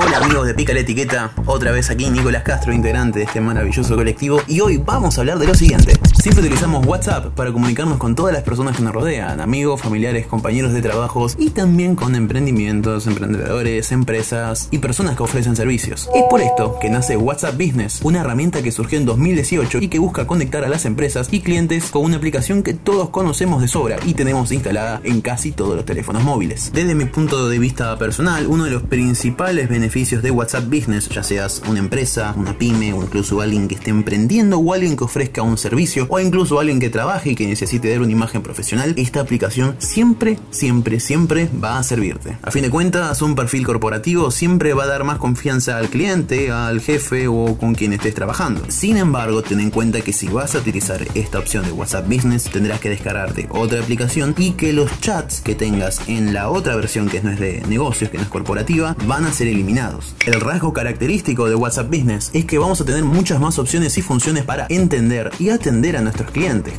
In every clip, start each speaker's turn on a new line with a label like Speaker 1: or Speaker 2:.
Speaker 1: Hola amigos de Pica la Etiqueta, otra vez aquí Nicolás Castro, integrante de este maravilloso colectivo, y hoy vamos a hablar de lo siguiente. Siempre utilizamos WhatsApp para comunicarnos con todas las personas que nos rodean, amigos, familiares, compañeros de trabajos y también con emprendimientos, emprendedores, empresas y personas que ofrecen servicios. Es por esto que nace WhatsApp Business, una herramienta que surgió en 2018 y que busca conectar a las empresas y clientes con una aplicación que todos conocemos de sobra y tenemos instalada en casi todos los teléfonos móviles. Desde mi punto de vista personal, uno de los principales beneficios de WhatsApp Business, ya seas una empresa, una pyme o incluso alguien que esté emprendiendo o alguien que ofrezca un servicio o incluso alguien que trabaje y que necesite dar una imagen profesional, esta aplicación siempre, siempre, siempre va a servirte. A fin de cuentas, un perfil corporativo siempre va a dar más confianza al cliente, al jefe o con quien estés trabajando. Sin embargo, ten en cuenta que si vas a utilizar esta opción de WhatsApp Business, tendrás que descargarte otra aplicación y que los chats que tengas en la otra versión que no es de negocios, que no es corporativa, van a ser eliminados. El rasgo característico de WhatsApp Business es que vamos a tener muchas más opciones y funciones para entender y atender a nuestros clientes.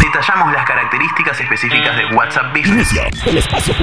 Speaker 1: Detallamos las características específicas de WhatsApp Business.
Speaker 2: el espacio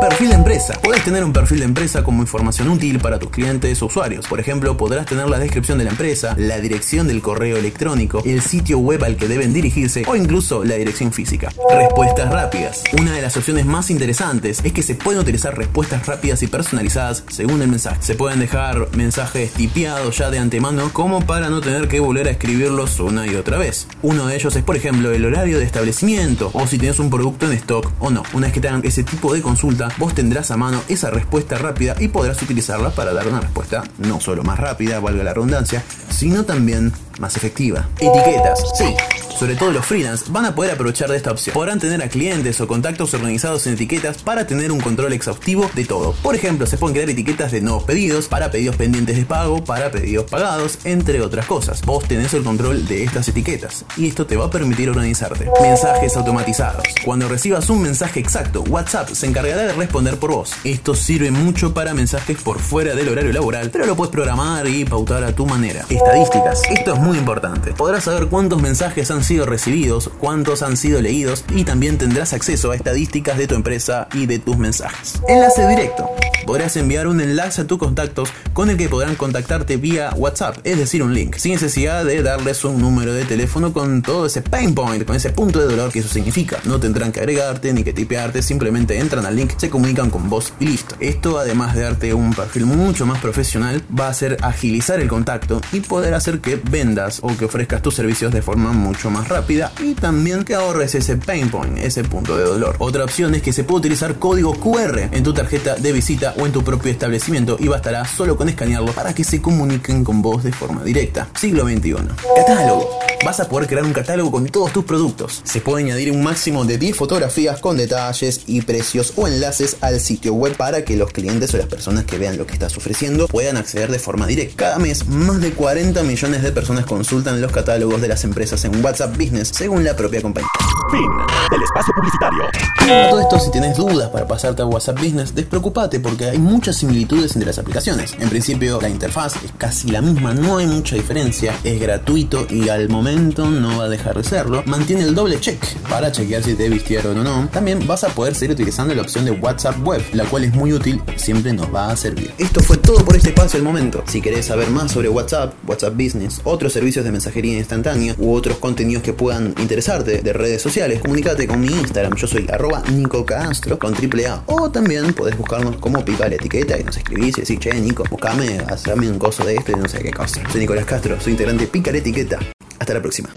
Speaker 1: Perfil de empresa. Puedes tener un perfil de empresa como información útil para tus clientes o usuarios. Por ejemplo, podrás tener la descripción de la empresa, la dirección del correo electrónico, el sitio web al que deben dirigirse o incluso la dirección física. Respuestas rápidas. Una de las opciones más interesantes es que se pueden utilizar respuestas rápidas y personalizadas según el mensaje. Se pueden dejar mensajes tipiados ya de antemano como para no tener que volver a escribirlos una y otra vez. Uno de ellos es, por ejemplo, el horario de establecimiento o si tienes un producto en stock o no. Una vez que te hagan ese tipo de consulta, vos tendrás a mano esa respuesta rápida y podrás utilizarla para dar una respuesta no solo más rápida, valga la redundancia, sino también más efectiva. Etiquetas, sí. Sobre todo los freelance van a poder aprovechar de esta opción. Podrán tener a clientes o contactos organizados en etiquetas para tener un control exhaustivo de todo. Por ejemplo, se pueden crear etiquetas de nuevos pedidos, para pedidos pendientes de pago, para pedidos pagados, entre otras cosas. Vos tenés el control de estas etiquetas y esto te va a permitir organizarte. Mensajes automatizados. Cuando recibas un mensaje exacto, WhatsApp se encargará de responder por vos. Esto sirve mucho para mensajes por fuera del horario laboral, pero lo puedes programar y pautar a tu manera. Estadísticas. Esto es muy importante. Podrás saber cuántos mensajes han sido recibidos, cuántos han sido leídos y también tendrás acceso a estadísticas de tu empresa y de tus mensajes. Enlace directo. Podrás enviar un enlace a tus contactos con el que podrán contactarte vía WhatsApp, es decir, un link, sin necesidad de darles un número de teléfono con todo ese pain point, con ese punto de dolor que eso significa. No tendrán que agregarte ni que tipearte, simplemente entran al link, se comunican con vos y listo. Esto, además de darte un perfil mucho más profesional, va a hacer agilizar el contacto y poder hacer que vendas o que ofrezcas tus servicios de forma mucho más rápida y también que ahorres ese pain point, ese punto de dolor. Otra opción es que se puede utilizar código QR en tu tarjeta de visita o en tu propio establecimiento y bastará solo con escanearlo para que se comuniquen con vos de forma directa. Siglo XXI. Catálogo. Vas a poder crear un catálogo con todos tus productos. Se puede añadir un máximo de 10 fotografías con detalles y precios o enlaces al sitio web para que los clientes o las personas que vean lo que estás ofreciendo puedan acceder de forma directa. Cada mes, más de 40 millones de personas consultan los catálogos de las empresas en WhatsApp Business, según la propia compañía.
Speaker 2: Fin del espacio publicitario.
Speaker 1: A todo esto, si tienes dudas para pasarte a WhatsApp Business, despreocupate porque hay muchas similitudes entre las aplicaciones. En principio, la interfaz es casi la misma, no hay mucha diferencia, es gratuito y al momento no va a dejar de serlo. Mantiene el doble check para chequear si te vistieron o no. También vas a poder seguir utilizando la opción de WhatsApp Web, la cual es muy útil siempre nos va a servir. Esto fue todo por este espacio del momento. Si querés saber más sobre WhatsApp, WhatsApp Business, otros servicios de mensajería instantánea u otros contenidos que puedan interesarte de redes sociales, comunícate con mi Instagram. Yo soy arroba Nico con triple A. O también podés buscarnos como la etiqueta y nos escribís y decís, che, Nico, buscame, hazme un coso de esto y no sé qué cosa. Soy Nicolás Castro, soy integrante Pica la etiqueta. Hasta la próxima.